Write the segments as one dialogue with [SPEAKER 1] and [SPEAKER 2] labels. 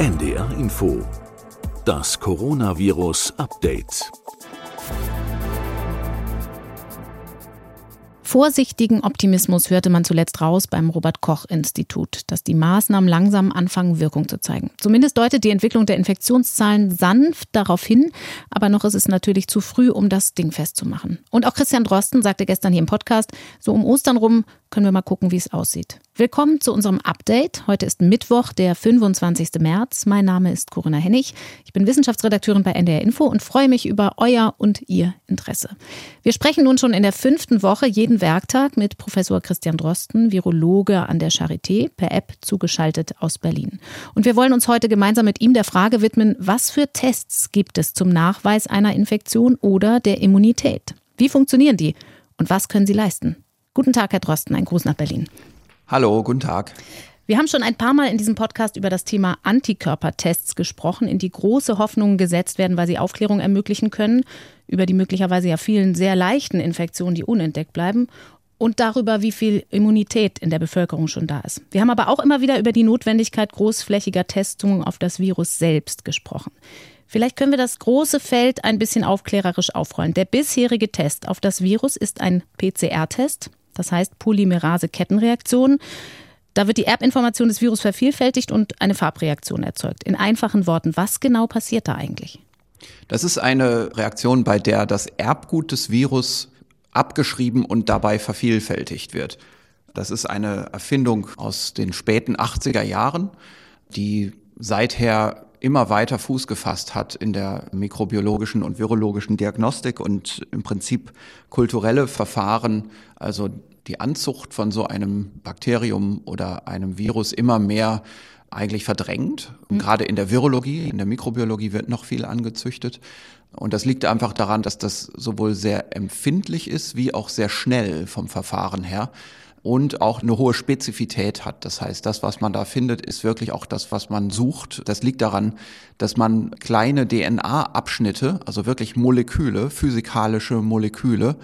[SPEAKER 1] NDR Info. Das Coronavirus Update.
[SPEAKER 2] Vorsichtigen Optimismus hörte man zuletzt raus beim Robert Koch Institut, dass die Maßnahmen langsam anfangen, Wirkung zu zeigen. Zumindest deutet die Entwicklung der Infektionszahlen sanft darauf hin, aber noch ist es natürlich zu früh, um das Ding festzumachen. Und auch Christian Drosten sagte gestern hier im Podcast, so um Ostern rum können wir mal gucken, wie es aussieht. Willkommen zu unserem Update. Heute ist Mittwoch, der 25. März. Mein Name ist Corinna Hennig. Ich bin Wissenschaftsredakteurin bei NDR Info und freue mich über euer und ihr Interesse. Wir sprechen nun schon in der fünften Woche jeden Werktag mit Professor Christian Drosten, Virologe an der Charité, per App zugeschaltet aus Berlin. Und wir wollen uns heute gemeinsam mit ihm der Frage widmen, was für Tests gibt es zum Nachweis einer Infektion oder der Immunität? Wie funktionieren die und was können sie leisten? Guten Tag, Herr Drosten, ein Gruß nach Berlin.
[SPEAKER 3] Hallo, guten Tag.
[SPEAKER 2] Wir haben schon ein paar Mal in diesem Podcast über das Thema Antikörpertests gesprochen, in die große Hoffnungen gesetzt werden, weil sie Aufklärung ermöglichen können, über die möglicherweise ja vielen sehr leichten Infektionen, die unentdeckt bleiben und darüber, wie viel Immunität in der Bevölkerung schon da ist. Wir haben aber auch immer wieder über die Notwendigkeit großflächiger Testungen auf das Virus selbst gesprochen. Vielleicht können wir das große Feld ein bisschen aufklärerisch aufrollen. Der bisherige Test auf das Virus ist ein PCR-Test, das heißt Polymerase-Kettenreaktion. Da wird die Erbinformation des Virus vervielfältigt und eine Farbreaktion erzeugt. In einfachen Worten, was genau passiert da eigentlich?
[SPEAKER 3] Das ist eine Reaktion, bei der das Erbgut des Virus abgeschrieben und dabei vervielfältigt wird. Das ist eine Erfindung aus den späten 80er Jahren, die seither immer weiter Fuß gefasst hat in der mikrobiologischen und virologischen Diagnostik und im Prinzip kulturelle Verfahren, also die Anzucht von so einem Bakterium oder einem Virus immer mehr eigentlich verdrängt. Mhm. Gerade in der Virologie, in der Mikrobiologie wird noch viel angezüchtet. Und das liegt einfach daran, dass das sowohl sehr empfindlich ist wie auch sehr schnell vom Verfahren her und auch eine hohe Spezifität hat. Das heißt, das, was man da findet, ist wirklich auch das, was man sucht. Das liegt daran, dass man kleine DNA-Abschnitte, also wirklich Moleküle, physikalische Moleküle,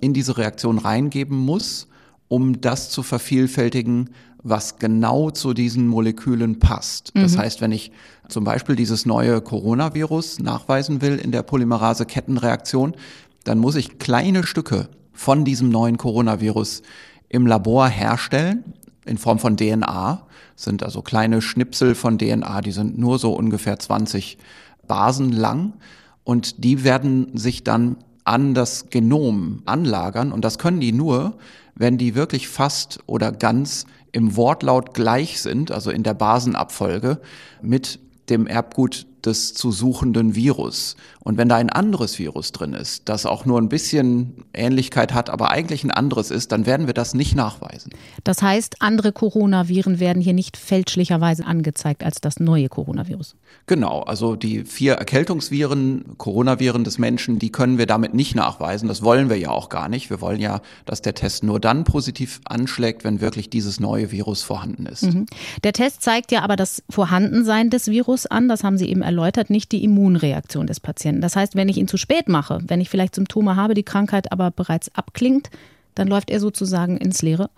[SPEAKER 3] in diese Reaktion reingeben muss, um das zu vervielfältigen, was genau zu diesen Molekülen passt. Das mhm. heißt, wenn ich zum Beispiel dieses neue Coronavirus nachweisen will in der Polymerase-Kettenreaktion, dann muss ich kleine Stücke von diesem neuen Coronavirus im Labor herstellen in Form von DNA. Sind also kleine Schnipsel von DNA, die sind nur so ungefähr 20 Basen lang und die werden sich dann an das Genom anlagern und das können die nur, wenn die wirklich fast oder ganz im Wortlaut gleich sind, also in der Basenabfolge mit dem Erbgut des zu suchenden Virus. Und wenn da ein anderes Virus drin ist, das auch nur ein bisschen Ähnlichkeit hat, aber eigentlich ein anderes ist, dann werden wir das nicht nachweisen.
[SPEAKER 2] Das heißt, andere Coronaviren werden hier nicht fälschlicherweise angezeigt als das neue Coronavirus.
[SPEAKER 3] Genau, also die vier Erkältungsviren, Coronaviren des Menschen, die können wir damit nicht nachweisen. Das wollen wir ja auch gar nicht. Wir wollen ja, dass der Test nur dann positiv anschlägt, wenn wirklich dieses neue Virus vorhanden ist. Mhm.
[SPEAKER 2] Der Test zeigt ja aber das Vorhandensein des Virus an. Das haben Sie eben erläutert nicht die Immunreaktion des Patienten. Das heißt, wenn ich ihn zu spät mache, wenn ich vielleicht Symptome habe, die Krankheit aber bereits abklingt, dann läuft er sozusagen ins Leere.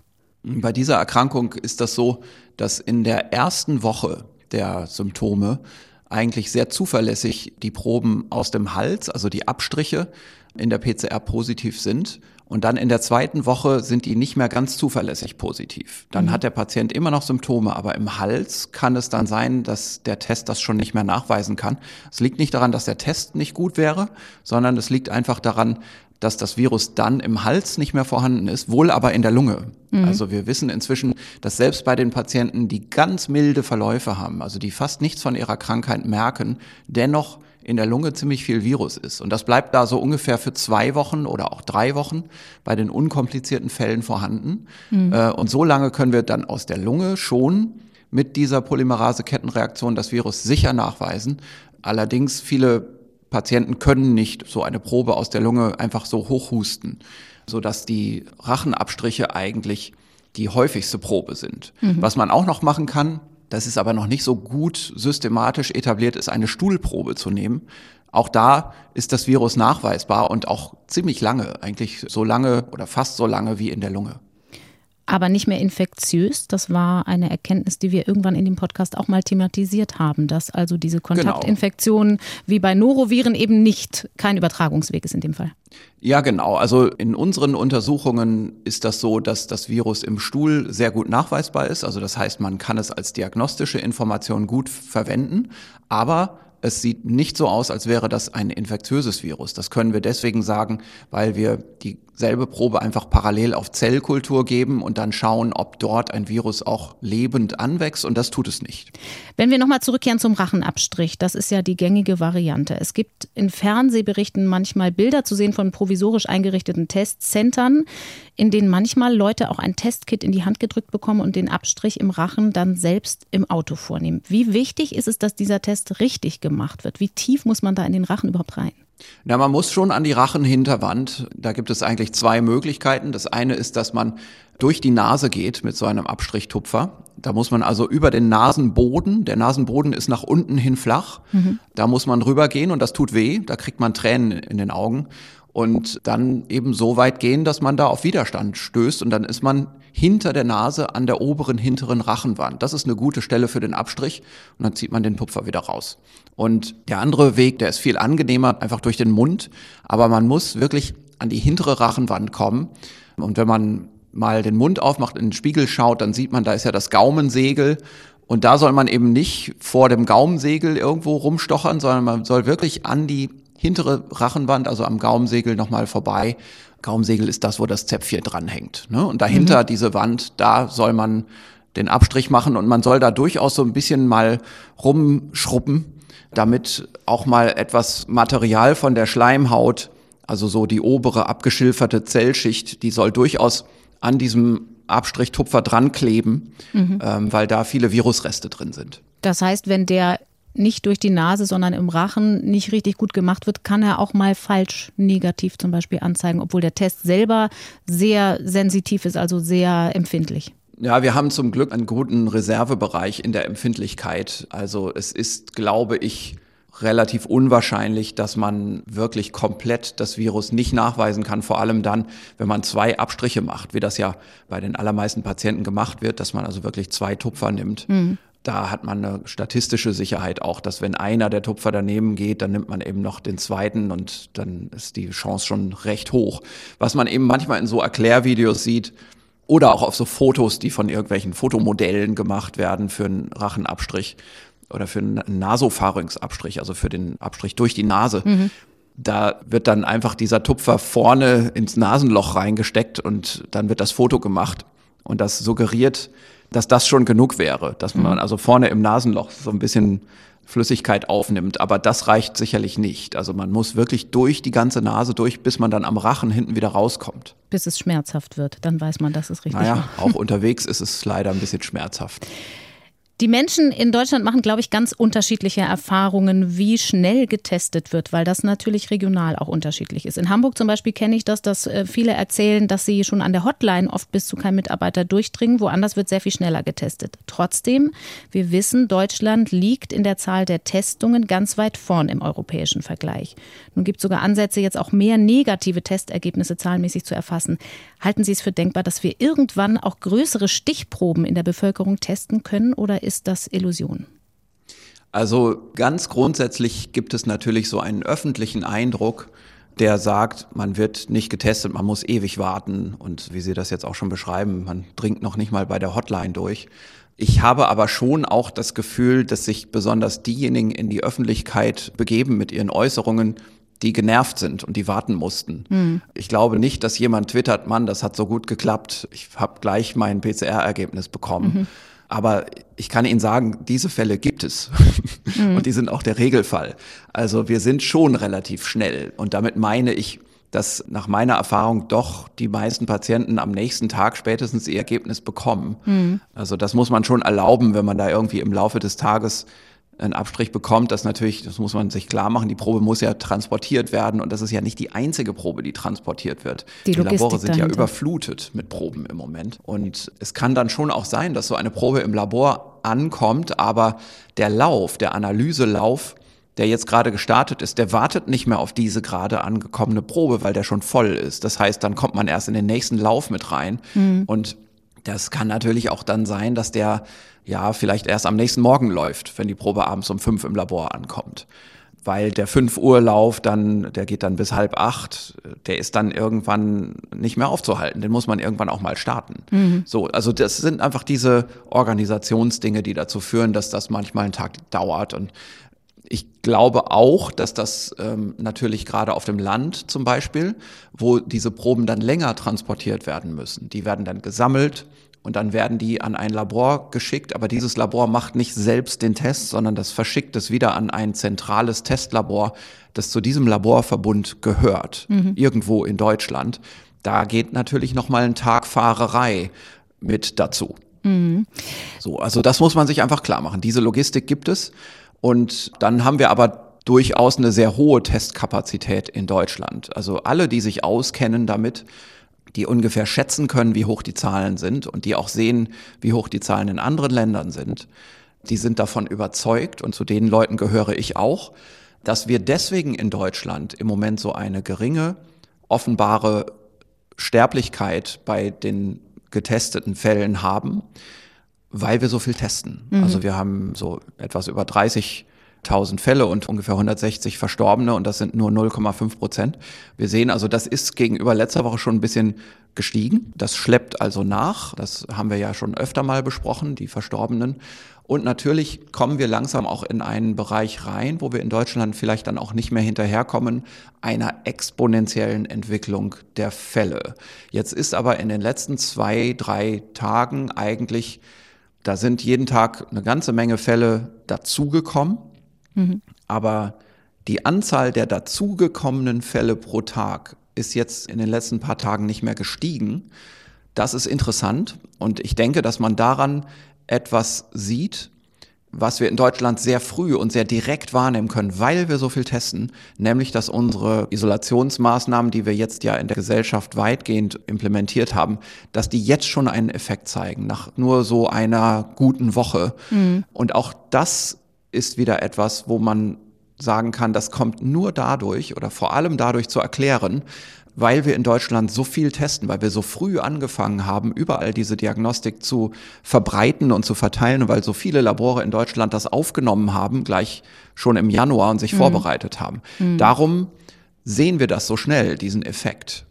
[SPEAKER 3] Bei dieser Erkrankung ist das so, dass in der ersten Woche der Symptome eigentlich sehr zuverlässig die Proben aus dem Hals, also die Abstriche in der PCR positiv sind und dann in der zweiten Woche sind die nicht mehr ganz zuverlässig positiv. Dann mhm. hat der Patient immer noch Symptome, aber im Hals kann es dann sein, dass der Test das schon nicht mehr nachweisen kann. Es liegt nicht daran, dass der Test nicht gut wäre, sondern es liegt einfach daran, dass das Virus dann im Hals nicht mehr vorhanden ist, wohl aber in der Lunge. Mhm. Also wir wissen inzwischen, dass selbst bei den Patienten, die ganz milde Verläufe haben, also die fast nichts von ihrer Krankheit merken, dennoch in der Lunge ziemlich viel Virus ist. Und das bleibt da so ungefähr für zwei Wochen oder auch drei Wochen bei den unkomplizierten Fällen vorhanden. Mhm. Äh, und so lange können wir dann aus der Lunge schon mit dieser Polymerase-Kettenreaktion das Virus sicher nachweisen. Allerdings viele Patienten können nicht so eine Probe aus der Lunge einfach so hochhusten, sodass die Rachenabstriche eigentlich die häufigste Probe sind. Mhm. Was man auch noch machen kann, das ist aber noch nicht so gut systematisch etabliert ist, eine Stuhlprobe zu nehmen. Auch da ist das Virus nachweisbar und auch ziemlich lange, eigentlich so lange oder fast so lange wie in der Lunge.
[SPEAKER 2] Aber nicht mehr infektiös. Das war eine Erkenntnis, die wir irgendwann in dem Podcast auch mal thematisiert haben, dass also diese genau. Kontaktinfektionen genau. wie bei Noroviren eben nicht kein Übertragungsweg ist in dem Fall.
[SPEAKER 3] Ja, genau. Also in unseren Untersuchungen ist das so, dass das Virus im Stuhl sehr gut nachweisbar ist. Also das heißt, man kann es als diagnostische Information gut verwenden, aber es sieht nicht so aus, als wäre das ein infektiöses Virus. Das können wir deswegen sagen, weil wir dieselbe Probe einfach parallel auf Zellkultur geben und dann schauen, ob dort ein Virus auch lebend anwächst und das tut es nicht.
[SPEAKER 2] Wenn wir nochmal zurückkehren zum Rachenabstrich, das ist ja die gängige Variante. Es gibt in Fernsehberichten manchmal Bilder zu sehen von provisorisch eingerichteten Testcentern, in denen manchmal Leute auch ein Testkit in die Hand gedrückt bekommen und den Abstrich im Rachen dann selbst im Auto vornehmen. Wie wichtig ist es, dass dieser Test richtig gemacht wird? Wie tief muss man da in den Rachen überhaupt rein?
[SPEAKER 3] Na, man muss schon an die Rachenhinterwand. Da gibt es eigentlich zwei Möglichkeiten. Das eine ist, dass man durch die Nase geht mit so einem Abstrichtupfer. Da muss man also über den Nasenboden, der Nasenboden ist nach unten hin flach, mhm. da muss man rübergehen und das tut weh, da kriegt man Tränen in den Augen und dann eben so weit gehen, dass man da auf Widerstand stößt und dann ist man hinter der Nase an der oberen hinteren Rachenwand. Das ist eine gute Stelle für den Abstrich und dann zieht man den Tupfer wieder raus. Und der andere Weg, der ist viel angenehmer, einfach durch den Mund, aber man muss wirklich an die hintere Rachenwand kommen und wenn man mal den Mund aufmacht, in den Spiegel schaut, dann sieht man, da ist ja das Gaumensegel und da soll man eben nicht vor dem Gaumensegel irgendwo rumstochern, sondern man soll wirklich an die hintere Rachenwand, also am Gaumensegel nochmal vorbei. Gaumensegel ist das, wo das Zäpfchen dranhängt. Ne? Und dahinter mhm. diese Wand, da soll man den Abstrich machen und man soll da durchaus so ein bisschen mal rumschruppen, damit auch mal etwas Material von der Schleimhaut, also so die obere abgeschilferte Zellschicht, die soll durchaus an diesem Abstrichtupfer dran kleben, mhm. ähm, weil da viele Virusreste drin sind.
[SPEAKER 2] Das heißt, wenn der nicht durch die Nase, sondern im Rachen nicht richtig gut gemacht wird, kann er auch mal falsch negativ zum Beispiel anzeigen, obwohl der Test selber sehr sensitiv ist, also sehr empfindlich.
[SPEAKER 3] Ja, wir haben zum Glück einen guten Reservebereich in der Empfindlichkeit. Also es ist, glaube ich, relativ unwahrscheinlich, dass man wirklich komplett das Virus nicht nachweisen kann, vor allem dann, wenn man zwei Abstriche macht, wie das ja bei den allermeisten Patienten gemacht wird, dass man also wirklich zwei Tupfer nimmt. Mhm da hat man eine statistische Sicherheit auch, dass wenn einer der Tupfer daneben geht, dann nimmt man eben noch den zweiten und dann ist die Chance schon recht hoch. Was man eben manchmal in so Erklärvideos sieht oder auch auf so Fotos, die von irgendwelchen Fotomodellen gemacht werden für einen Rachenabstrich oder für einen Nasopharynxabstrich, also für den Abstrich durch die Nase. Mhm. Da wird dann einfach dieser Tupfer vorne ins Nasenloch reingesteckt und dann wird das Foto gemacht. Und das suggeriert, dass das schon genug wäre, dass man mhm. also vorne im Nasenloch so ein bisschen Flüssigkeit aufnimmt. Aber das reicht sicherlich nicht. Also man muss wirklich durch die ganze Nase durch, bis man dann am Rachen hinten wieder rauskommt.
[SPEAKER 2] Bis es schmerzhaft wird, dann weiß man, dass es richtig
[SPEAKER 3] naja, auch unterwegs ist es leider ein bisschen schmerzhaft.
[SPEAKER 2] Die Menschen in Deutschland machen, glaube ich, ganz unterschiedliche Erfahrungen, wie schnell getestet wird, weil das natürlich regional auch unterschiedlich ist. In Hamburg zum Beispiel kenne ich das, dass äh, viele erzählen, dass sie schon an der Hotline oft bis zu keinem Mitarbeiter durchdringen. Woanders wird sehr viel schneller getestet. Trotzdem, wir wissen, Deutschland liegt in der Zahl der Testungen ganz weit vorn im europäischen Vergleich. Nun gibt es sogar Ansätze, jetzt auch mehr negative Testergebnisse zahlenmäßig zu erfassen. Halten Sie es für denkbar, dass wir irgendwann auch größere Stichproben in der Bevölkerung testen können oder ist das Illusion?
[SPEAKER 3] Also ganz grundsätzlich gibt es natürlich so einen öffentlichen Eindruck, der sagt, man wird nicht getestet, man muss ewig warten und wie Sie das jetzt auch schon beschreiben, man dringt noch nicht mal bei der Hotline durch. Ich habe aber schon auch das Gefühl, dass sich besonders diejenigen in die Öffentlichkeit begeben mit ihren Äußerungen, die genervt sind und die warten mussten. Mhm. Ich glaube nicht, dass jemand twittert, Mann, das hat so gut geklappt, ich habe gleich mein PCR-Ergebnis bekommen. Mhm. Aber ich kann Ihnen sagen, diese Fälle gibt es. Mhm. Und die sind auch der Regelfall. Also wir sind schon relativ schnell. Und damit meine ich, dass nach meiner Erfahrung doch die meisten Patienten am nächsten Tag spätestens ihr Ergebnis bekommen. Mhm. Also das muss man schon erlauben, wenn man da irgendwie im Laufe des Tages einen Abstrich bekommt, das natürlich, das muss man sich klar machen, die Probe muss ja transportiert werden und das ist ja nicht die einzige Probe, die transportiert wird. Die, die Labore sind dahinter. ja überflutet mit Proben im Moment und es kann dann schon auch sein, dass so eine Probe im Labor ankommt, aber der Lauf, der Analyselauf, der jetzt gerade gestartet ist, der wartet nicht mehr auf diese gerade angekommene Probe, weil der schon voll ist. Das heißt, dann kommt man erst in den nächsten Lauf mit rein mhm. und Das kann natürlich auch dann sein, dass der ja vielleicht erst am nächsten Morgen läuft, wenn die Probe abends um fünf im Labor ankommt. Weil der 5 Uhr Lauf dann, der geht dann bis halb acht, der ist dann irgendwann nicht mehr aufzuhalten. Den muss man irgendwann auch mal starten. Mhm. So, also das sind einfach diese Organisationsdinge, die dazu führen, dass das manchmal einen Tag dauert. Und ich glaube auch, dass das ähm, natürlich gerade auf dem Land zum Beispiel, wo diese Proben dann länger transportiert werden müssen, die werden dann gesammelt und dann werden die an ein Labor geschickt, aber dieses Labor macht nicht selbst den Test, sondern das verschickt es wieder an ein zentrales Testlabor, das zu diesem Laborverbund gehört, mhm. irgendwo in Deutschland. Da geht natürlich noch mal ein Tag Fahrerei mit dazu. Mhm. So, also das muss man sich einfach klar machen. Diese Logistik gibt es und dann haben wir aber durchaus eine sehr hohe Testkapazität in Deutschland. Also alle, die sich auskennen damit, die ungefähr schätzen können, wie hoch die Zahlen sind und die auch sehen, wie hoch die Zahlen in anderen Ländern sind, die sind davon überzeugt und zu den Leuten gehöre ich auch, dass wir deswegen in Deutschland im Moment so eine geringe, offenbare Sterblichkeit bei den getesteten Fällen haben, weil wir so viel testen. Mhm. Also wir haben so etwas über 30.000 Fälle und ungefähr 160 Verstorbene und das sind nur 0,5 Prozent. Wir sehen also, das ist gegenüber letzter Woche schon ein bisschen gestiegen. Das schleppt also nach. Das haben wir ja schon öfter mal besprochen, die Verstorbenen. Und natürlich kommen wir langsam auch in einen Bereich rein, wo wir in Deutschland vielleicht dann auch nicht mehr hinterherkommen, einer exponentiellen Entwicklung der Fälle. Jetzt ist aber in den letzten zwei, drei Tagen eigentlich da sind jeden Tag eine ganze Menge Fälle dazugekommen, mhm. aber die Anzahl der dazugekommenen Fälle pro Tag ist jetzt in den letzten paar Tagen nicht mehr gestiegen. Das ist interessant und ich denke, dass man daran etwas sieht, was wir in Deutschland sehr früh und sehr direkt wahrnehmen können, weil wir so viel testen, nämlich dass unsere Isolationsmaßnahmen, die wir jetzt ja in der Gesellschaft weitgehend implementiert haben, dass die jetzt schon einen Effekt zeigen, nach nur so einer guten Woche. Mhm. Und auch das ist wieder etwas, wo man sagen kann, das kommt nur dadurch oder vor allem dadurch zu erklären, weil wir in Deutschland so viel testen, weil wir so früh angefangen haben, überall diese Diagnostik zu verbreiten und zu verteilen, weil so viele Labore in Deutschland das aufgenommen haben, gleich schon im Januar und sich mhm. vorbereitet haben. Mhm. Darum sehen wir das so schnell, diesen Effekt.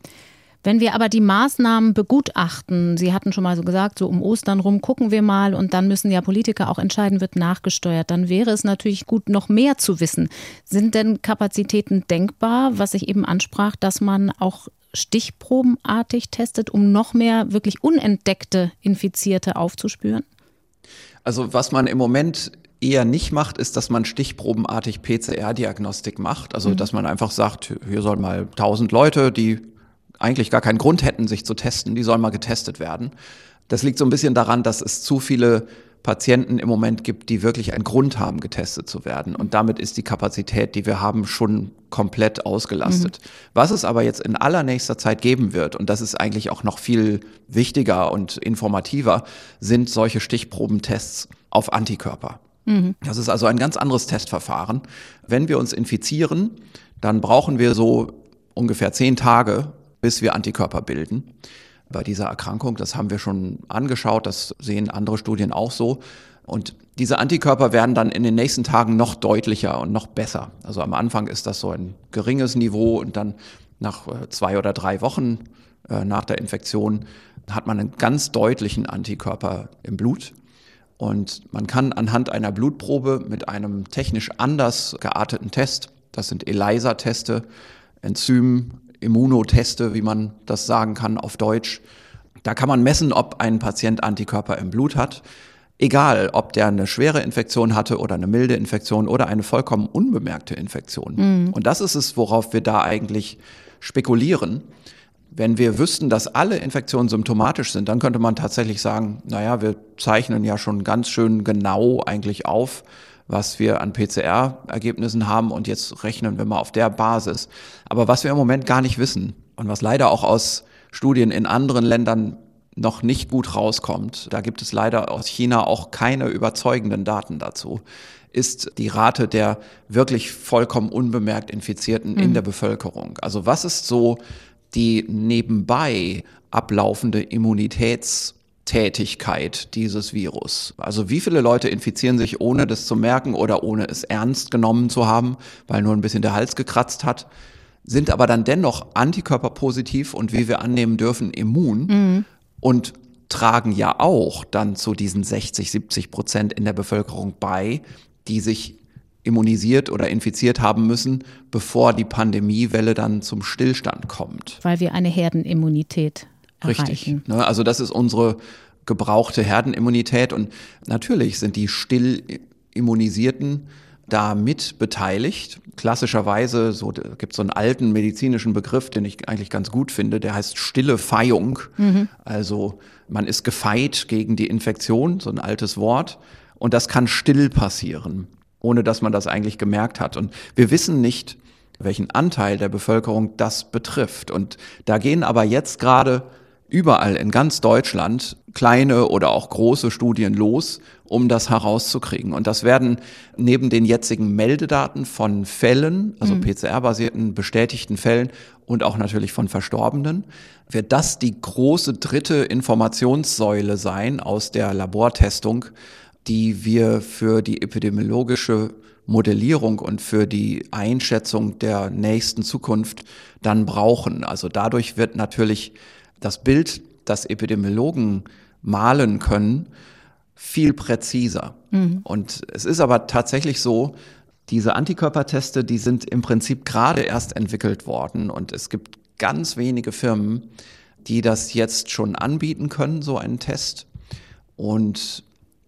[SPEAKER 2] Wenn wir aber die Maßnahmen begutachten, Sie hatten schon mal so gesagt, so um Ostern rum gucken wir mal und dann müssen ja Politiker auch entscheiden, wird nachgesteuert, dann wäre es natürlich gut, noch mehr zu wissen. Sind denn Kapazitäten denkbar, was ich eben ansprach, dass man auch stichprobenartig testet, um noch mehr wirklich unentdeckte Infizierte aufzuspüren?
[SPEAKER 3] Also was man im Moment eher nicht macht, ist, dass man stichprobenartig PCR-Diagnostik macht. Also mhm. dass man einfach sagt, hier sollen mal 1000 Leute, die eigentlich gar keinen Grund hätten, sich zu testen. Die sollen mal getestet werden. Das liegt so ein bisschen daran, dass es zu viele Patienten im Moment gibt, die wirklich einen Grund haben, getestet zu werden. Und damit ist die Kapazität, die wir haben, schon komplett ausgelastet. Mhm. Was es aber jetzt in allernächster Zeit geben wird, und das ist eigentlich auch noch viel wichtiger und informativer, sind solche Stichprobentests auf Antikörper. Mhm. Das ist also ein ganz anderes Testverfahren. Wenn wir uns infizieren, dann brauchen wir so ungefähr zehn Tage, bis wir Antikörper bilden. Bei dieser Erkrankung, das haben wir schon angeschaut, das sehen andere Studien auch so. Und diese Antikörper werden dann in den nächsten Tagen noch deutlicher und noch besser. Also am Anfang ist das so ein geringes Niveau und dann nach äh, zwei oder drei Wochen äh, nach der Infektion hat man einen ganz deutlichen Antikörper im Blut. Und man kann anhand einer Blutprobe mit einem technisch anders gearteten Test, das sind ELISA-Teste, Enzym, Immunoteste, wie man das sagen kann auf Deutsch. Da kann man messen, ob ein Patient Antikörper im Blut hat. Egal, ob der eine schwere Infektion hatte oder eine milde Infektion oder eine vollkommen unbemerkte Infektion. Mhm. Und das ist es, worauf wir da eigentlich spekulieren. Wenn wir wüssten, dass alle Infektionen symptomatisch sind, dann könnte man tatsächlich sagen, naja, wir zeichnen ja schon ganz schön genau eigentlich auf, was wir an PCR-Ergebnissen haben und jetzt rechnen wir mal auf der Basis. Aber was wir im Moment gar nicht wissen und was leider auch aus Studien in anderen Ländern noch nicht gut rauskommt, da gibt es leider aus China auch keine überzeugenden Daten dazu, ist die Rate der wirklich vollkommen unbemerkt Infizierten mhm. in der Bevölkerung. Also was ist so die nebenbei ablaufende Immunitäts- Tätigkeit dieses Virus. Also wie viele Leute infizieren sich, ohne das zu merken oder ohne es ernst genommen zu haben, weil nur ein bisschen der Hals gekratzt hat, sind aber dann dennoch antikörperpositiv und wie wir annehmen dürfen, immun mhm. und tragen ja auch dann zu diesen 60, 70 Prozent in der Bevölkerung bei, die sich immunisiert oder infiziert haben müssen, bevor die Pandemiewelle dann zum Stillstand kommt.
[SPEAKER 2] Weil wir eine Herdenimmunität erreichen.
[SPEAKER 3] Richtig. Ne? Also das ist unsere gebrauchte Herdenimmunität und natürlich sind die still immunisierten da mit beteiligt. Klassischerweise, so gibt es so einen alten medizinischen Begriff, den ich eigentlich ganz gut finde, der heißt stille Feihung. Mhm. Also man ist gefeit gegen die Infektion, so ein altes Wort. Und das kann still passieren ohne dass man das eigentlich gemerkt hat. Und wir wissen nicht, welchen Anteil der Bevölkerung das betrifft. Und da gehen aber jetzt gerade überall in ganz Deutschland kleine oder auch große Studien los, um das herauszukriegen. Und das werden neben den jetzigen Meldedaten von Fällen, also mhm. PCR-basierten bestätigten Fällen und auch natürlich von Verstorbenen, wird das die große dritte Informationssäule sein aus der Labortestung, die wir für die epidemiologische Modellierung und für die Einschätzung der nächsten Zukunft dann brauchen. Also dadurch wird natürlich das Bild, das Epidemiologen malen können, viel präziser. Mhm. Und es ist aber tatsächlich so, diese Antikörperteste, die sind im Prinzip gerade erst entwickelt worden und es gibt ganz wenige Firmen, die das jetzt schon anbieten können, so einen Test. Und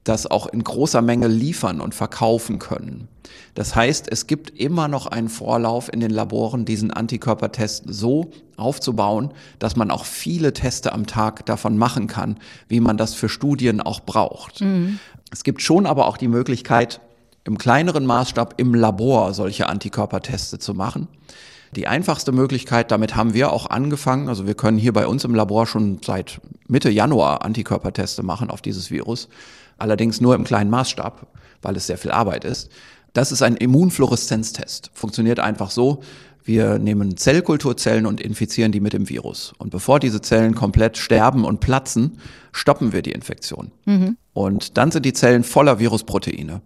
[SPEAKER 3] das auch in großer Menge liefern und verkaufen können. Das heißt, es gibt immer noch einen Vorlauf in den Laboren, diesen Antikörpertest so aufzubauen, dass man auch viele Teste am Tag davon machen kann, wie man das für Studien auch braucht. Mhm. Es gibt schon aber auch die Möglichkeit, im kleineren Maßstab im Labor solche Antikörperteste zu machen. Die einfachste Möglichkeit, damit haben wir auch angefangen, also wir können hier bei uns im Labor schon seit Mitte Januar Antikörperteste machen auf dieses Virus allerdings nur im kleinen Maßstab, weil es sehr viel Arbeit ist. Das ist ein Immunfluoreszenztest. Funktioniert einfach so, wir nehmen Zellkulturzellen und infizieren die mit dem Virus. Und bevor diese Zellen komplett sterben und platzen, stoppen wir die Infektion. Mhm. Und dann sind die Zellen voller Virusproteine.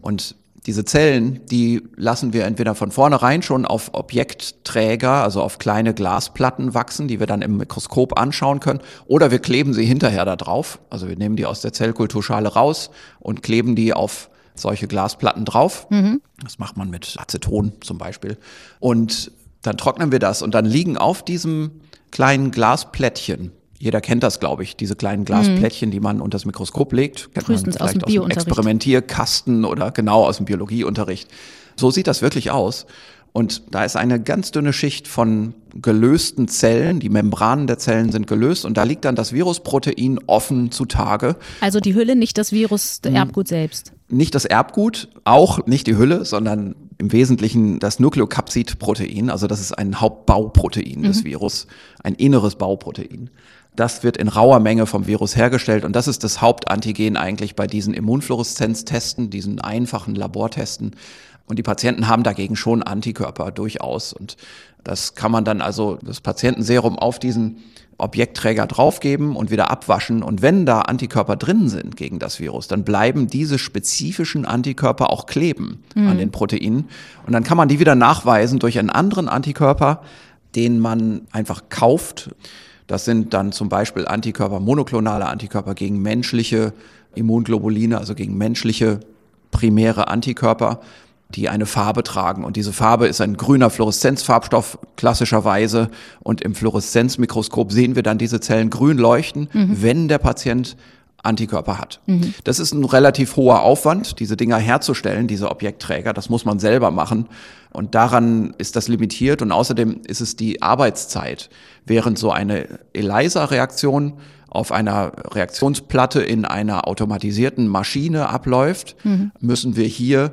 [SPEAKER 3] Und diese Zellen, die lassen wir entweder von vornherein schon auf Objektträger, also auf kleine Glasplatten wachsen, die wir dann im Mikroskop anschauen können, oder wir kleben sie hinterher da drauf. Also wir nehmen die aus der Zellkulturschale raus und kleben die auf solche Glasplatten drauf. Mhm. Das macht man mit Aceton zum Beispiel. Und dann trocknen wir das und dann liegen auf diesem kleinen Glasplättchen jeder kennt das, glaube ich, diese kleinen Glasplättchen, mhm. die man unter das Mikroskop legt.
[SPEAKER 2] Kennt Frühestens man vielleicht aus dem, aus dem
[SPEAKER 3] Experimentierkasten oder genau aus dem Biologieunterricht. So sieht das wirklich aus. Und da ist eine ganz dünne Schicht von gelösten Zellen. Die Membranen der Zellen sind gelöst und da liegt dann das Virusprotein offen zutage.
[SPEAKER 2] Also die Hülle, nicht das Virus, das Erbgut selbst.
[SPEAKER 3] Nicht das Erbgut, auch nicht die Hülle, sondern im Wesentlichen das Nukleokapsidprotein. Also das ist ein Hauptbauprotein mhm. des Virus, ein inneres Bauprotein. Das wird in rauer Menge vom Virus hergestellt und das ist das Hauptantigen eigentlich bei diesen Immunfluoreszenztesten, diesen einfachen Labortesten. Und die Patienten haben dagegen schon Antikörper durchaus. Und das kann man dann also das Patientenserum auf diesen Objektträger draufgeben und wieder abwaschen. Und wenn da Antikörper drin sind gegen das Virus, dann bleiben diese spezifischen Antikörper auch kleben mhm. an den Proteinen. Und dann kann man die wieder nachweisen durch einen anderen Antikörper, den man einfach kauft. Das sind dann zum Beispiel Antikörper, monoklonale Antikörper gegen menschliche Immunglobuline, also gegen menschliche primäre Antikörper, die eine Farbe tragen. Und diese Farbe ist ein grüner Fluoreszenzfarbstoff klassischerweise. Und im Fluoreszenzmikroskop sehen wir dann diese Zellen grün leuchten, mhm. wenn der Patient Antikörper hat. Mhm. Das ist ein relativ hoher Aufwand, diese Dinger herzustellen, diese Objektträger. Das muss man selber machen. Und daran ist das limitiert. Und außerdem ist es die Arbeitszeit. Während so eine ELISA-Reaktion auf einer Reaktionsplatte in einer automatisierten Maschine abläuft, mhm. müssen wir hier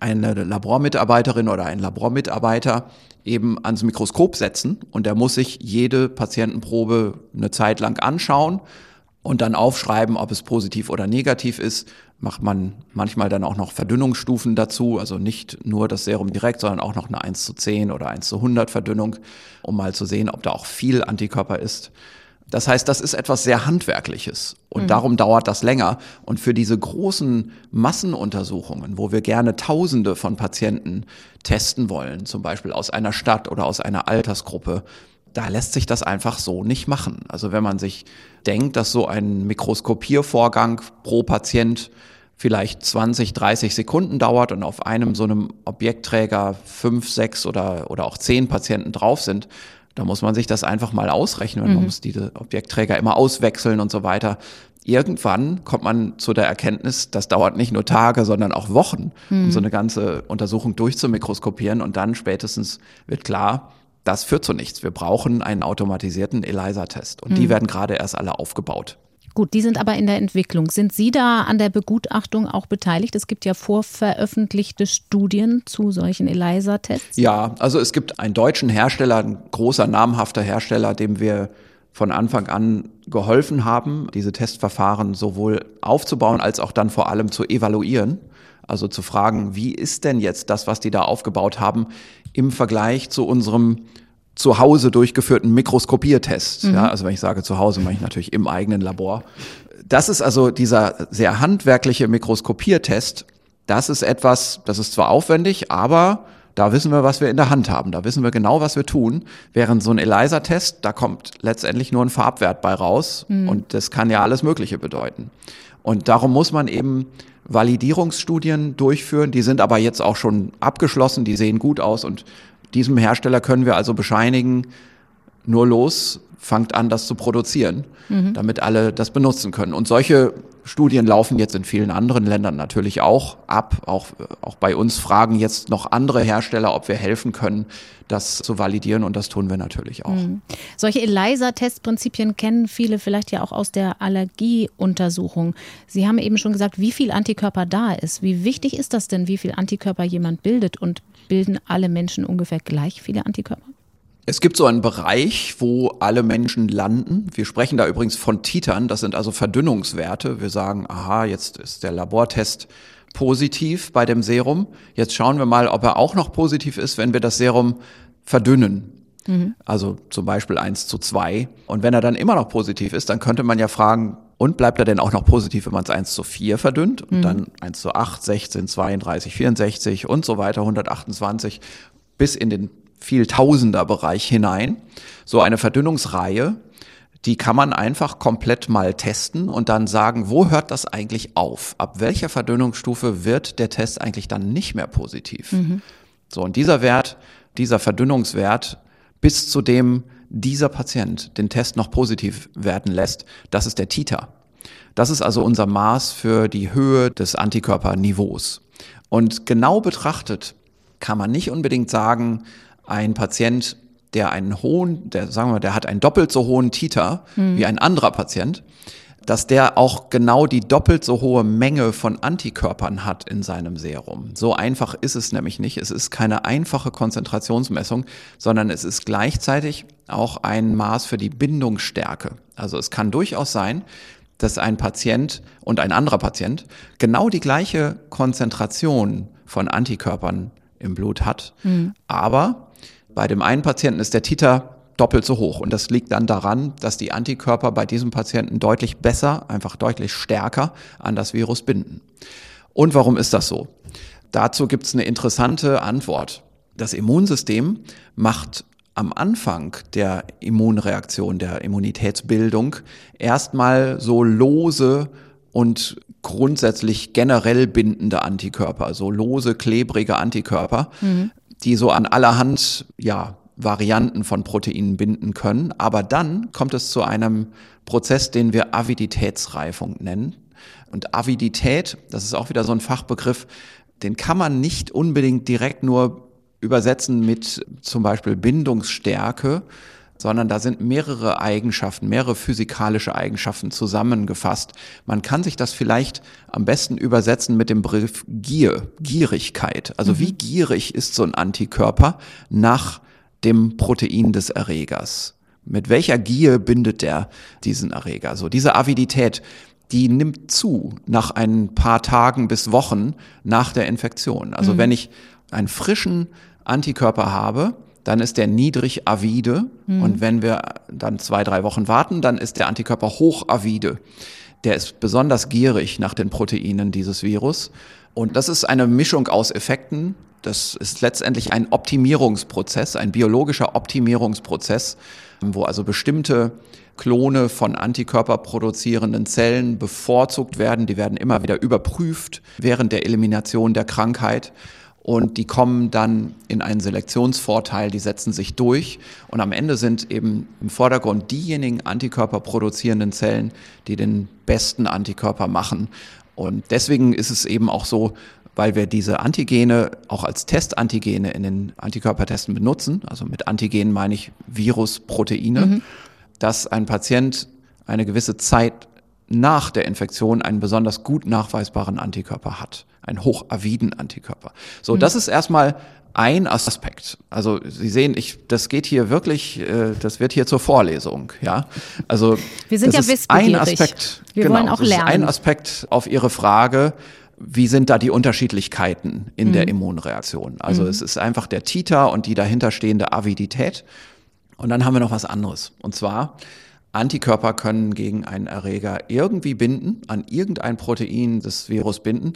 [SPEAKER 3] eine Labormitarbeiterin oder einen Labormitarbeiter eben ans Mikroskop setzen und der muss sich jede Patientenprobe eine Zeit lang anschauen und dann aufschreiben, ob es positiv oder negativ ist. Macht man manchmal dann auch noch Verdünnungsstufen dazu, also nicht nur das Serum direkt, sondern auch noch eine 1 zu 10 oder 1 zu 100 Verdünnung, um mal zu sehen, ob da auch viel Antikörper ist. Das heißt, das ist etwas sehr Handwerkliches und mhm. darum dauert das länger. Und für diese großen Massenuntersuchungen, wo wir gerne Tausende von Patienten testen wollen, zum Beispiel aus einer Stadt oder aus einer Altersgruppe, da lässt sich das einfach so nicht machen. Also wenn man sich denkt, dass so ein Mikroskopiervorgang pro Patient vielleicht 20, 30 Sekunden dauert und auf einem so einem Objektträger fünf, sechs oder, oder auch zehn Patienten drauf sind, da muss man sich das einfach mal ausrechnen. Mhm. Man muss diese Objektträger immer auswechseln und so weiter. Irgendwann kommt man zu der Erkenntnis, das dauert nicht nur Tage, sondern auch Wochen, mhm. um so eine ganze Untersuchung durchzumikroskopieren. Und dann spätestens wird klar, das führt zu nichts. Wir brauchen einen automatisierten ELISA-Test. Und mhm. die werden gerade erst alle aufgebaut.
[SPEAKER 2] Gut, die sind aber in der Entwicklung. Sind Sie da an der Begutachtung auch beteiligt? Es gibt ja vorveröffentlichte Studien zu solchen ELISA-Tests.
[SPEAKER 3] Ja, also es gibt einen deutschen Hersteller, ein großer namhafter Hersteller, dem wir von Anfang an geholfen haben, diese Testverfahren sowohl aufzubauen als auch dann vor allem zu evaluieren. Also zu fragen, wie ist denn jetzt das, was die da aufgebaut haben, im Vergleich zu unserem zu Hause durchgeführten Mikroskopiertest. Mhm. Ja, also wenn ich sage zu Hause, meine ich natürlich im eigenen Labor. Das ist also dieser sehr handwerkliche Mikroskopiertest. Das ist etwas, das ist zwar aufwendig, aber da wissen wir, was wir in der Hand haben. Da wissen wir genau, was wir tun. Während so ein ELISA-Test, da kommt letztendlich nur ein Farbwert bei raus. Mhm. Und das kann ja alles Mögliche bedeuten. Und darum muss man eben Validierungsstudien durchführen. Die sind aber jetzt auch schon abgeschlossen. Die sehen gut aus und diesem Hersteller können wir also bescheinigen, nur los, fangt an, das zu produzieren, mhm. damit alle das benutzen können. Und solche Studien laufen jetzt in vielen anderen Ländern natürlich auch ab. Auch, auch bei uns fragen jetzt noch andere Hersteller, ob wir helfen können, das zu validieren. Und das tun wir natürlich auch. Mhm.
[SPEAKER 2] Solche ELISA-Testprinzipien kennen viele vielleicht ja auch aus der Allergieuntersuchung. Sie haben eben schon gesagt, wie viel Antikörper da ist. Wie wichtig ist das denn, wie viel Antikörper jemand bildet? Und bilden alle Menschen ungefähr gleich viele Antikörper?
[SPEAKER 3] Es gibt so einen Bereich, wo alle Menschen landen. Wir sprechen da übrigens von Titern, das sind also Verdünnungswerte. Wir sagen, aha, jetzt ist der Labortest positiv bei dem Serum. Jetzt schauen wir mal, ob er auch noch positiv ist, wenn wir das Serum verdünnen. Mhm. Also zum Beispiel eins zu zwei. Und wenn er dann immer noch positiv ist, dann könnte man ja fragen, und bleibt er denn auch noch positiv, wenn man es 1 zu 4 verdünnt und mhm. dann 1 zu 8, 16, 32, 64 und so weiter, 128 bis in den Vieltausender-Bereich hinein. So eine Verdünnungsreihe, die kann man einfach komplett mal testen und dann sagen, wo hört das eigentlich auf? Ab welcher Verdünnungsstufe wird der Test eigentlich dann nicht mehr positiv? Mhm. So, und dieser Wert, dieser Verdünnungswert bis zu dem dieser Patient den Test noch positiv werden lässt, das ist der Titer. Das ist also unser Maß für die Höhe des Antikörperniveaus. Und genau betrachtet kann man nicht unbedingt sagen, ein Patient, der einen hohen, der sagen wir, der hat einen doppelt so hohen Titer mhm. wie ein anderer Patient, dass der auch genau die doppelt so hohe Menge von Antikörpern hat in seinem Serum. So einfach ist es nämlich nicht. Es ist keine einfache Konzentrationsmessung, sondern es ist gleichzeitig auch ein Maß für die Bindungsstärke. Also es kann durchaus sein, dass ein Patient und ein anderer Patient genau die gleiche Konzentration von Antikörpern im Blut hat. Mhm. Aber bei dem einen Patienten ist der Titer doppelt so hoch. Und das liegt dann daran, dass die Antikörper bei diesem Patienten deutlich besser, einfach deutlich stärker an das Virus binden. Und warum ist das so? Dazu gibt es eine interessante Antwort. Das Immunsystem macht am Anfang der Immunreaktion, der Immunitätsbildung, erstmal so lose und grundsätzlich generell bindende Antikörper, also lose, klebrige Antikörper, mhm. Die so an allerhand, ja, Varianten von Proteinen binden können. Aber dann kommt es zu einem Prozess, den wir Aviditätsreifung nennen. Und Avidität, das ist auch wieder so ein Fachbegriff, den kann man nicht unbedingt direkt nur übersetzen mit zum Beispiel Bindungsstärke, sondern da sind mehrere Eigenschaften, mehrere physikalische Eigenschaften zusammengefasst. Man kann sich das vielleicht am besten übersetzen mit dem Begriff Gier, Gierigkeit. Also mhm. wie gierig ist so ein Antikörper nach dem Protein des Erregers? Mit welcher Gier bindet der diesen Erreger? So diese Avidität, die nimmt zu nach ein paar Tagen bis Wochen nach der Infektion. Also mhm. wenn ich einen frischen Antikörper habe, dann ist der niedrig avide. Mhm. Und wenn wir dann zwei, drei Wochen warten, dann ist der Antikörper hoch avide. Der ist besonders gierig nach den Proteinen dieses Virus. Und das ist eine Mischung aus Effekten. Das ist letztendlich ein Optimierungsprozess, ein biologischer Optimierungsprozess, wo also bestimmte Klone von Antikörper produzierenden Zellen bevorzugt werden. Die werden immer wieder überprüft während der Elimination der Krankheit und die kommen dann in einen Selektionsvorteil, die setzen sich durch und am Ende sind eben im Vordergrund diejenigen Antikörper produzierenden Zellen, die den besten Antikörper machen. Und deswegen ist es eben auch so, weil wir diese Antigene auch als Testantigene in den Antikörpertesten benutzen, also mit Antigenen meine ich Virus, Proteine, mhm. dass ein Patient eine gewisse Zeit nach der Infektion einen besonders gut nachweisbaren Antikörper hat, einen hochaviden Antikörper. So, mhm. das ist erstmal ein Aspekt. Also Sie sehen, ich, das geht hier wirklich, äh, das wird hier zur Vorlesung, ja. Also
[SPEAKER 2] wir sind
[SPEAKER 3] das
[SPEAKER 2] ja
[SPEAKER 3] ist ein Aspekt.
[SPEAKER 2] Wir
[SPEAKER 3] genau,
[SPEAKER 2] wollen auch
[SPEAKER 3] das
[SPEAKER 2] lernen.
[SPEAKER 3] Ist ein Aspekt auf Ihre Frage. Wie sind da die Unterschiedlichkeiten in mhm. der Immunreaktion? Also mhm. es ist einfach der Titer und die dahinterstehende Avidität. Und dann haben wir noch was anderes. Und zwar Antikörper können gegen einen Erreger irgendwie binden, an irgendein Protein des Virus binden,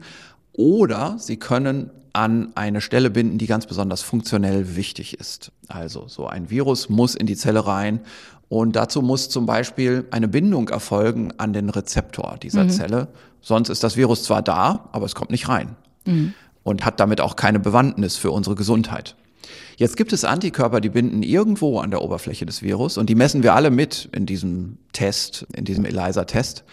[SPEAKER 3] oder sie können an eine Stelle binden, die ganz besonders funktionell wichtig ist. Also so ein Virus muss in die Zelle rein und dazu muss zum Beispiel eine Bindung erfolgen an den Rezeptor dieser mhm. Zelle. Sonst ist das Virus zwar da, aber es kommt nicht rein mhm. und hat damit auch keine Bewandtnis für unsere Gesundheit. Jetzt gibt es Antikörper, die binden irgendwo an der Oberfläche des Virus und die messen wir alle mit in diesem Test, in diesem ELISA-Test.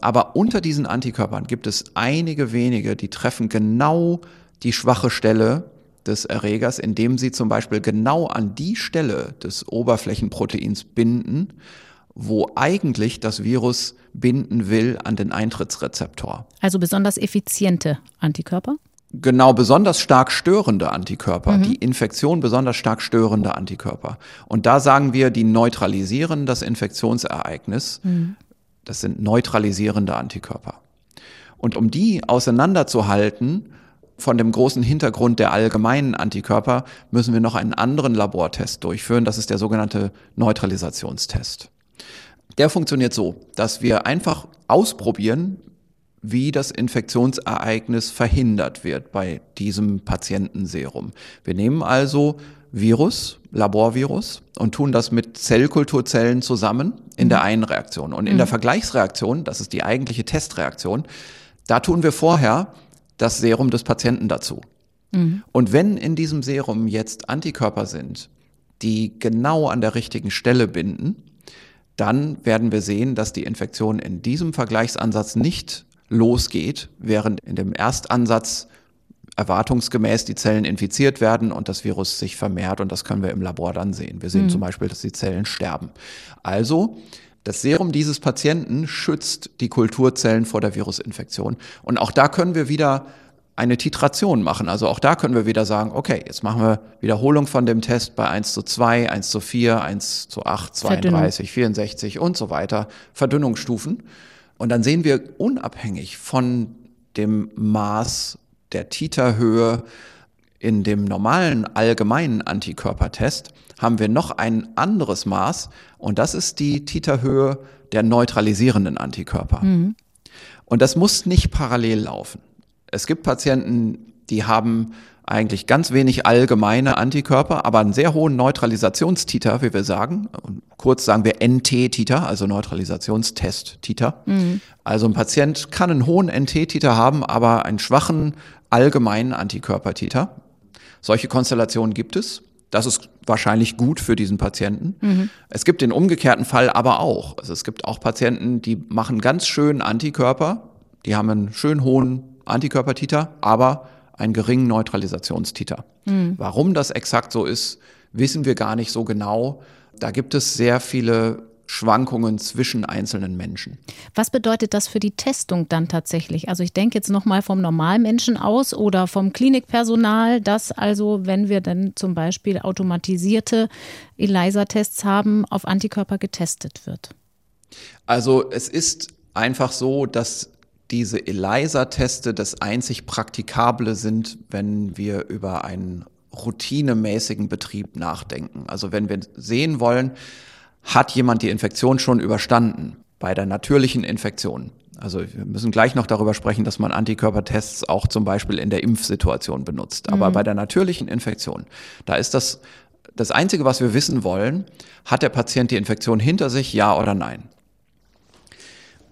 [SPEAKER 3] Aber unter diesen Antikörpern gibt es einige wenige, die treffen genau die schwache Stelle des Erregers, indem sie zum Beispiel genau an die Stelle des Oberflächenproteins binden, wo eigentlich das Virus binden will an den Eintrittsrezeptor.
[SPEAKER 2] Also besonders effiziente Antikörper?
[SPEAKER 3] Genau, besonders stark störende Antikörper, mhm. die Infektion besonders stark störende Antikörper. Und da sagen wir, die neutralisieren das Infektionsereignis. Mhm. Das sind neutralisierende Antikörper. Und um die auseinanderzuhalten von dem großen Hintergrund der allgemeinen Antikörper, müssen wir noch einen anderen Labortest durchführen. Das ist der sogenannte Neutralisationstest. Der funktioniert so, dass wir einfach ausprobieren, wie das Infektionsereignis verhindert wird bei diesem Patientenserum. Wir nehmen also Virus, Laborvirus und tun das mit Zellkulturzellen zusammen in der mhm. einen Reaktion. Und in mhm. der Vergleichsreaktion, das ist die eigentliche Testreaktion, da tun wir vorher das Serum des Patienten dazu. Mhm. Und wenn in diesem Serum jetzt Antikörper sind, die genau an der richtigen Stelle binden, dann werden wir sehen, dass die Infektion in diesem Vergleichsansatz nicht losgeht, während in dem Erstansatz erwartungsgemäß die Zellen infiziert werden und das Virus sich vermehrt und das können wir im Labor dann sehen. Wir sehen mhm. zum Beispiel, dass die Zellen sterben. Also das Serum dieses Patienten schützt die Kulturzellen vor der Virusinfektion. Und auch da können wir wieder eine Titration machen. Also auch da können wir wieder sagen, okay, jetzt machen wir Wiederholung von dem Test bei 1 zu 2, 1 zu 4, 1 zu 8, 32, Verdünnung. 64 und so weiter, Verdünnungsstufen. Und dann sehen wir unabhängig von dem Maß der Titerhöhe in dem normalen allgemeinen Antikörpertest haben wir noch ein anderes Maß und das ist die Titerhöhe der neutralisierenden Antikörper. Mhm. Und das muss nicht parallel laufen. Es gibt Patienten, die haben eigentlich ganz wenig allgemeine Antikörper, aber einen sehr hohen Neutralisationstiter, wie wir sagen. Und kurz sagen wir NT-Titer, also Neutralisationstest-Titer. Mhm. Also ein Patient kann einen hohen NT-Titer haben, aber einen schwachen allgemeinen Antikörpertiter. Solche Konstellationen gibt es. Das ist wahrscheinlich gut für diesen Patienten. Mhm. Es gibt den umgekehrten Fall aber auch. Also es gibt auch Patienten, die machen ganz schön Antikörper, die haben einen schön hohen Antikörpertiter, aber einen geringen Neutralisationstiter. Mhm. Warum das exakt so ist, wissen wir gar nicht so genau. Da gibt es sehr viele Schwankungen zwischen einzelnen Menschen.
[SPEAKER 2] Was bedeutet das für die Testung dann tatsächlich? Also ich denke jetzt nochmal vom Normalmenschen aus oder vom Klinikpersonal, dass also, wenn wir dann zum Beispiel automatisierte ELISA-Tests haben, auf Antikörper getestet wird.
[SPEAKER 3] Also es ist einfach so, dass diese ELISA-Teste das einzig Praktikable sind, wenn wir über einen routinemäßigen Betrieb nachdenken. Also wenn wir sehen wollen, hat jemand die Infektion schon überstanden bei der natürlichen Infektion. Also wir müssen gleich noch darüber sprechen, dass man Antikörpertests auch zum Beispiel in der Impfsituation benutzt. Aber mhm. bei der natürlichen Infektion, da ist das das Einzige, was wir wissen wollen, hat der Patient die Infektion hinter sich, ja oder nein?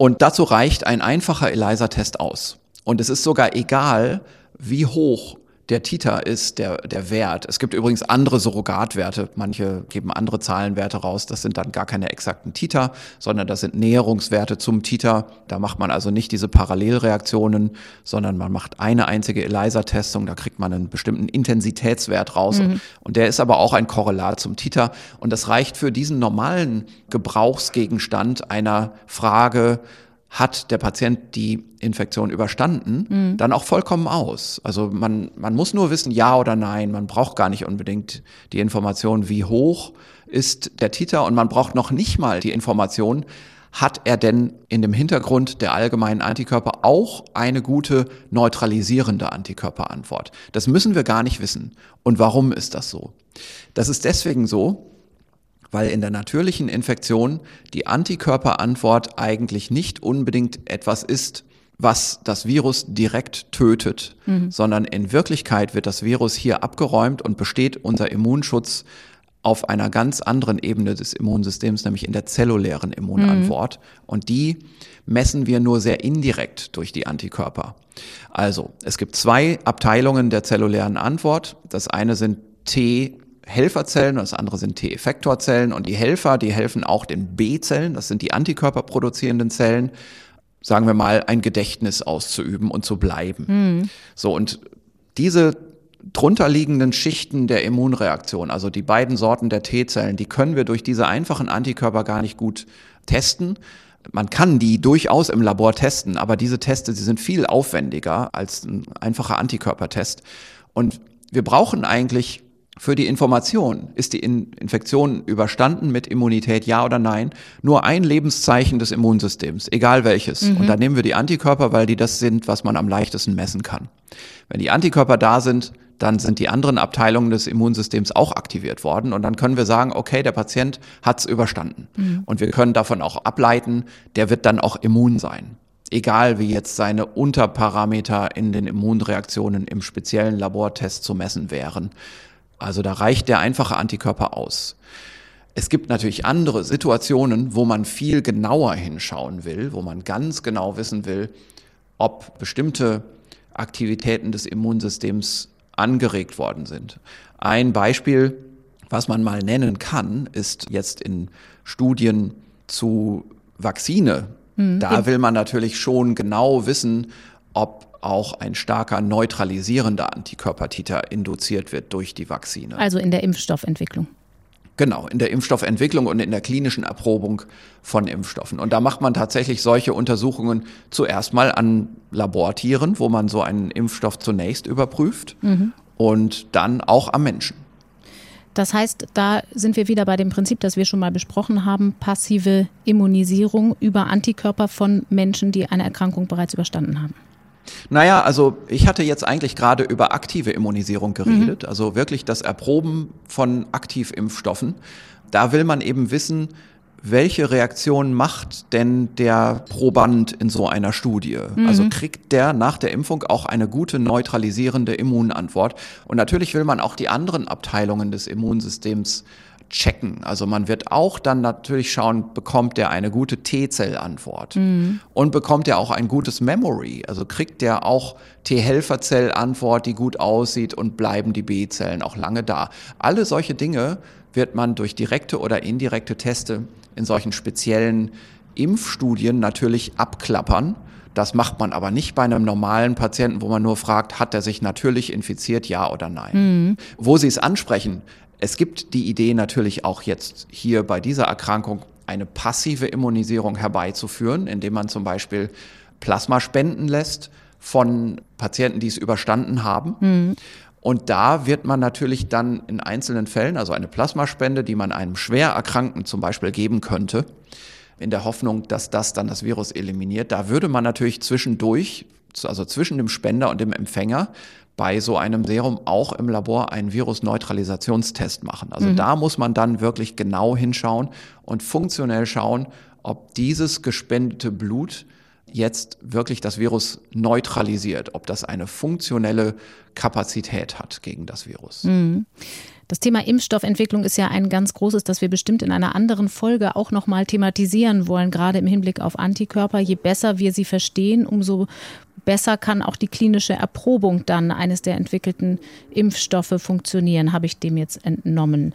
[SPEAKER 3] Und dazu reicht ein einfacher ELISA-Test aus. Und es ist sogar egal, wie hoch der Titer ist der, der Wert. Es gibt übrigens andere Surrogatwerte. Manche geben andere Zahlenwerte raus. Das sind dann gar keine exakten Titer, sondern das sind Näherungswerte zum Titer. Da macht man also nicht diese Parallelreaktionen, sondern man macht eine einzige ELISA-Testung. Da kriegt man einen bestimmten Intensitätswert raus. Mhm. Und der ist aber auch ein Korrelat zum Titer. Und das reicht für diesen normalen Gebrauchsgegenstand einer Frage, hat der Patient die Infektion überstanden, mhm. dann auch vollkommen aus. Also man, man muss nur wissen, ja oder nein. Man braucht gar nicht unbedingt die Information, wie hoch ist der Titer und man braucht noch nicht mal die Information, hat er denn in dem Hintergrund der allgemeinen Antikörper auch eine gute neutralisierende Antikörperantwort? Das müssen wir gar nicht wissen. Und warum ist das so? Das ist deswegen so, weil in der natürlichen Infektion die Antikörperantwort eigentlich nicht unbedingt etwas ist, was das Virus direkt tötet, mhm. sondern in Wirklichkeit wird das Virus hier abgeräumt und besteht unser Immunschutz auf einer ganz anderen Ebene des Immunsystems, nämlich in der zellulären Immunantwort. Mhm. Und die messen wir nur sehr indirekt durch die Antikörper. Also, es gibt zwei Abteilungen der zellulären Antwort. Das eine sind T Helferzellen und das andere sind T-Effektorzellen. Und die Helfer, die helfen auch den B-Zellen, das sind die antikörperproduzierenden Zellen, sagen wir mal, ein Gedächtnis auszuüben und zu bleiben. Mhm. So, und diese drunterliegenden Schichten der Immunreaktion, also die beiden Sorten der T-Zellen, die können wir durch diese einfachen Antikörper gar nicht gut testen. Man kann die durchaus im Labor testen, aber diese Teste, sie sind viel aufwendiger als ein einfacher Antikörpertest. Und wir brauchen eigentlich für die Information, ist die Infektion überstanden mit Immunität, ja oder nein, nur ein Lebenszeichen des Immunsystems, egal welches. Mhm. Und da nehmen wir die Antikörper, weil die das sind, was man am leichtesten messen kann. Wenn die Antikörper da sind, dann sind die anderen Abteilungen des Immunsystems auch aktiviert worden und dann können wir sagen, okay, der Patient hat es überstanden. Mhm. Und wir können davon auch ableiten, der wird dann auch immun sein. Egal wie jetzt seine Unterparameter in den Immunreaktionen im speziellen Labortest zu messen wären. Also da reicht der einfache Antikörper aus. Es gibt natürlich andere Situationen, wo man viel genauer hinschauen will, wo man ganz genau wissen will, ob bestimmte Aktivitäten des Immunsystems angeregt worden sind. Ein Beispiel, was man mal nennen kann, ist jetzt in Studien zu Vakzine. Mhm. Da will man natürlich schon genau wissen, ob auch ein starker neutralisierender Antikörpertiter induziert wird durch die Vakzine.
[SPEAKER 2] Also in der Impfstoffentwicklung.
[SPEAKER 3] Genau, in der Impfstoffentwicklung und in der klinischen Erprobung von Impfstoffen. Und da macht man tatsächlich solche Untersuchungen zuerst mal an Labortieren, wo man so einen Impfstoff zunächst überprüft mhm. und dann auch am Menschen.
[SPEAKER 2] Das heißt, da sind wir wieder bei dem Prinzip, das wir schon mal besprochen haben, passive Immunisierung über Antikörper von Menschen, die eine Erkrankung bereits überstanden haben.
[SPEAKER 3] Naja, also ich hatte jetzt eigentlich gerade über aktive Immunisierung geredet, mhm. also wirklich das Erproben von Aktivimpfstoffen. Da will man eben wissen, welche Reaktion macht denn der Proband in so einer Studie? Mhm. Also kriegt der nach der Impfung auch eine gute neutralisierende Immunantwort? Und natürlich will man auch die anderen Abteilungen des Immunsystems checken. Also man wird auch dann natürlich schauen, bekommt der eine gute T-Zellantwort mhm. und bekommt er auch ein gutes Memory. Also kriegt der auch T-Helferzellantwort, die gut aussieht und bleiben die B-Zellen auch lange da. Alle solche Dinge wird man durch direkte oder indirekte Teste in solchen speziellen Impfstudien natürlich abklappern. Das macht man aber nicht bei einem normalen Patienten, wo man nur fragt, hat er sich natürlich infiziert, ja oder nein. Mhm. Wo Sie es ansprechen, es gibt die Idee natürlich auch jetzt hier bei dieser Erkrankung eine passive Immunisierung herbeizuführen, indem man zum Beispiel Plasma spenden lässt von Patienten, die es überstanden haben. Mhm. Und da wird man natürlich dann in einzelnen Fällen, also eine Plasmaspende, die man einem schwer Erkrankten zum Beispiel geben könnte, in der Hoffnung, dass das dann das Virus eliminiert, da würde man natürlich zwischendurch also zwischen dem Spender und dem Empfänger, bei so einem Serum auch im Labor einen Virusneutralisationstest machen. Also mhm. da muss man dann wirklich genau hinschauen und funktionell schauen, ob dieses gespendete Blut jetzt wirklich das Virus neutralisiert, ob das eine funktionelle Kapazität hat gegen das Virus. Mhm.
[SPEAKER 2] Das Thema Impfstoffentwicklung ist ja ein ganz großes, das wir bestimmt in einer anderen Folge auch nochmal thematisieren wollen, gerade im Hinblick auf Antikörper. Je besser wir sie verstehen, umso besser kann auch die klinische Erprobung dann eines der entwickelten Impfstoffe funktionieren, habe ich dem jetzt entnommen.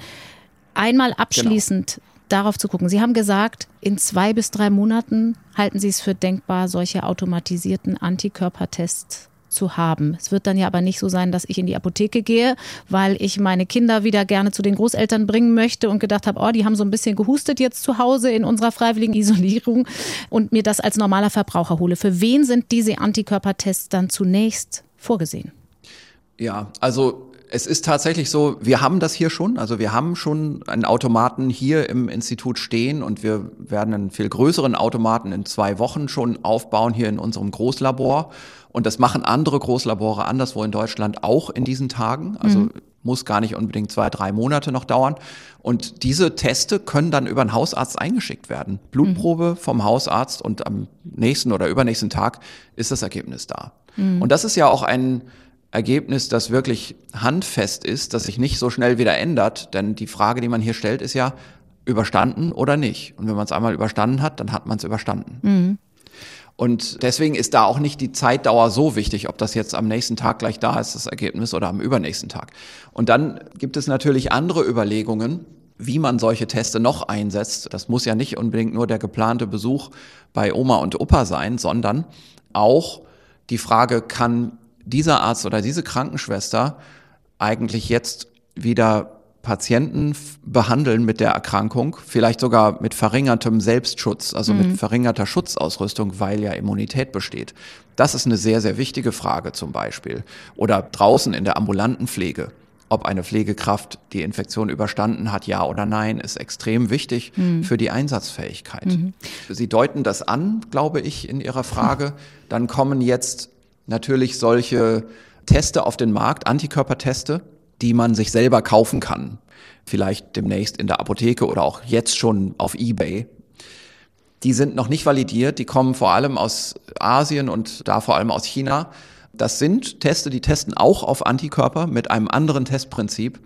[SPEAKER 2] Einmal genau. abschließend genau. darauf zu gucken. Sie haben gesagt, in zwei bis drei Monaten halten Sie es für denkbar, solche automatisierten Antikörpertests zu haben. Es wird dann ja aber nicht so sein, dass ich in die Apotheke gehe, weil ich meine Kinder wieder gerne zu den Großeltern bringen möchte und gedacht habe, oh, die haben so ein bisschen gehustet jetzt zu Hause in unserer freiwilligen Isolierung und mir das als normaler Verbraucher hole. Für wen sind diese Antikörpertests dann zunächst vorgesehen?
[SPEAKER 3] Ja, also es ist tatsächlich so, wir haben das hier schon. Also wir haben schon einen Automaten hier im Institut stehen und wir werden einen viel größeren Automaten in zwei Wochen schon aufbauen hier in unserem Großlabor. Und das machen andere Großlabore anderswo in Deutschland auch in diesen Tagen. Also mhm. muss gar nicht unbedingt zwei, drei Monate noch dauern. Und diese Teste können dann über einen Hausarzt eingeschickt werden. Blutprobe mhm. vom Hausarzt und am nächsten oder übernächsten Tag ist das Ergebnis da. Mhm. Und das ist ja auch ein Ergebnis, das wirklich handfest ist, das sich nicht so schnell wieder ändert. Denn die Frage, die man hier stellt, ist ja, überstanden oder nicht. Und wenn man es einmal überstanden hat, dann hat man es überstanden. Und deswegen ist da auch nicht die Zeitdauer so wichtig, ob das jetzt am nächsten Tag gleich da ist, das Ergebnis, oder am übernächsten Tag. Und dann gibt es natürlich andere Überlegungen, wie man solche Teste noch einsetzt. Das muss ja nicht unbedingt nur der geplante Besuch bei Oma und Opa sein, sondern auch die Frage, kann dieser Arzt oder diese Krankenschwester eigentlich jetzt wieder Patienten behandeln mit der Erkrankung, vielleicht sogar mit verringertem Selbstschutz, also mhm. mit verringerter Schutzausrüstung, weil ja Immunität besteht. Das ist eine sehr, sehr wichtige Frage zum Beispiel. Oder draußen in der ambulanten Pflege. Ob eine Pflegekraft die Infektion überstanden hat, ja oder nein, ist extrem wichtig mhm. für die Einsatzfähigkeit. Mhm. Sie deuten das an, glaube ich, in Ihrer Frage. Dann kommen jetzt natürlich solche Teste auf den Markt, Antikörperteste, die man sich selber kaufen kann. Vielleicht demnächst in der Apotheke oder auch jetzt schon auf eBay. Die sind noch nicht validiert, die kommen vor allem aus Asien und da vor allem aus China. Das sind Teste, die testen auch auf Antikörper mit einem anderen Testprinzip.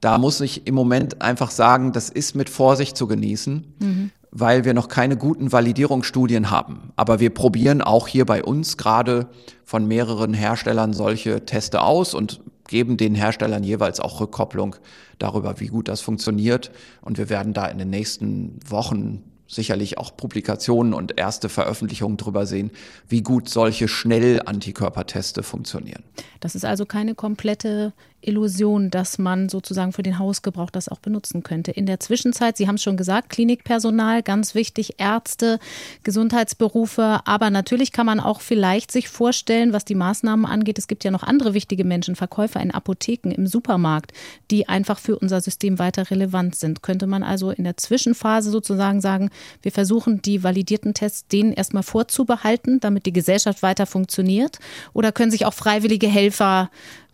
[SPEAKER 3] Da muss ich im Moment einfach sagen, das ist mit Vorsicht zu genießen, mhm. weil wir noch keine guten Validierungsstudien haben. Aber wir probieren auch hier bei uns gerade von mehreren Herstellern solche Teste aus und geben den Herstellern jeweils auch Rückkopplung darüber, wie gut das funktioniert. Und wir werden da in den nächsten Wochen sicherlich auch Publikationen und erste Veröffentlichungen darüber sehen, wie gut solche Schnell-Antikörperteste funktionieren.
[SPEAKER 2] Das ist also keine komplette Illusion, dass man sozusagen für den Hausgebrauch das auch benutzen könnte. In der Zwischenzeit, Sie haben es schon gesagt, Klinikpersonal, ganz wichtig, Ärzte, Gesundheitsberufe, aber natürlich kann man auch vielleicht sich vorstellen, was die Maßnahmen angeht, es gibt ja noch andere wichtige Menschen, Verkäufer in Apotheken, im Supermarkt, die einfach für unser System weiter relevant sind. Könnte man also in der Zwischenphase sozusagen sagen, wir versuchen die validierten Tests denen erstmal vorzubehalten, damit die Gesellschaft weiter funktioniert? Oder können sich auch freiwillige Helfer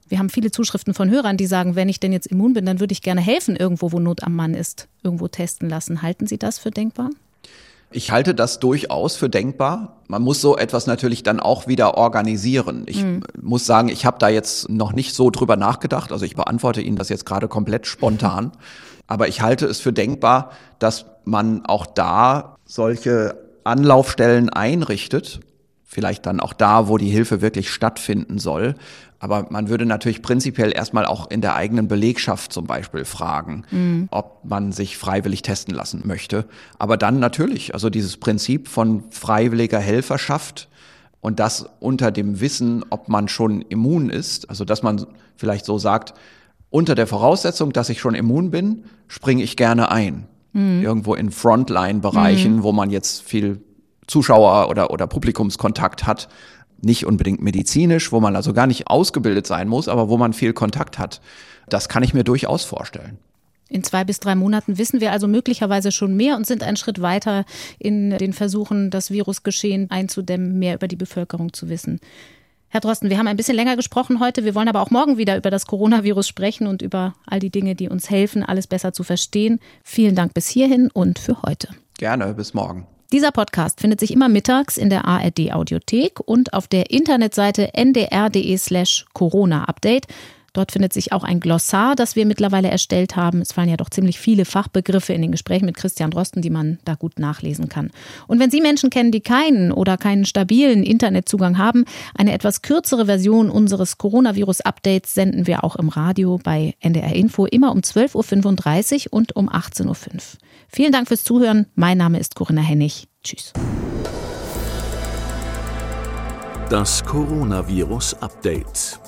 [SPEAKER 2] wir haben viele Zuschriften von Hörern, die sagen, wenn ich denn jetzt immun bin, dann würde ich gerne helfen, irgendwo, wo Not am Mann ist, irgendwo testen lassen. Halten Sie das für denkbar?
[SPEAKER 3] Ich halte das durchaus für denkbar. Man muss so etwas natürlich dann auch wieder organisieren. Ich mhm. muss sagen, ich habe da jetzt noch nicht so drüber nachgedacht. Also ich beantworte Ihnen das jetzt gerade komplett spontan. Aber ich halte es für denkbar, dass man auch da solche Anlaufstellen einrichtet. Vielleicht dann auch da, wo die Hilfe wirklich stattfinden soll, aber man würde natürlich prinzipiell erstmal auch in der eigenen Belegschaft zum Beispiel fragen, mhm. ob man sich freiwillig testen lassen möchte. Aber dann natürlich, also dieses Prinzip von freiwilliger Helferschaft und das unter dem Wissen, ob man schon immun ist, also dass man vielleicht so sagt, unter der Voraussetzung, dass ich schon immun bin, springe ich gerne ein. Mhm. Irgendwo in Frontline-Bereichen, mhm. wo man jetzt viel Zuschauer oder, oder Publikumskontakt hat, nicht unbedingt medizinisch, wo man also gar nicht ausgebildet sein muss, aber wo man viel Kontakt hat. Das kann ich mir durchaus vorstellen.
[SPEAKER 2] In zwei bis drei Monaten wissen wir also möglicherweise schon mehr und sind einen Schritt weiter in den Versuchen, das Virusgeschehen einzudämmen, mehr über die Bevölkerung zu wissen. Herr Drosten, wir haben ein bisschen länger gesprochen heute. Wir wollen aber auch morgen wieder über das Coronavirus sprechen und über all die Dinge, die uns helfen, alles besser zu verstehen. Vielen Dank bis hierhin und für heute.
[SPEAKER 3] Gerne, bis morgen.
[SPEAKER 2] Dieser Podcast findet sich immer mittags in der ARD Audiothek und auf der Internetseite ndr.de slash Corona Update. Dort findet sich auch ein Glossar, das wir mittlerweile erstellt haben. Es fallen ja doch ziemlich viele Fachbegriffe in den Gesprächen mit Christian Drosten, die man da gut nachlesen kann. Und wenn Sie Menschen kennen, die keinen oder keinen stabilen Internetzugang haben, eine etwas kürzere Version unseres Coronavirus-Updates senden wir auch im Radio bei NDR Info immer um 12.35 Uhr und um 18.05 Uhr. Vielen Dank fürs Zuhören. Mein Name ist Corinna Hennig. Tschüss.
[SPEAKER 1] Das Coronavirus Update.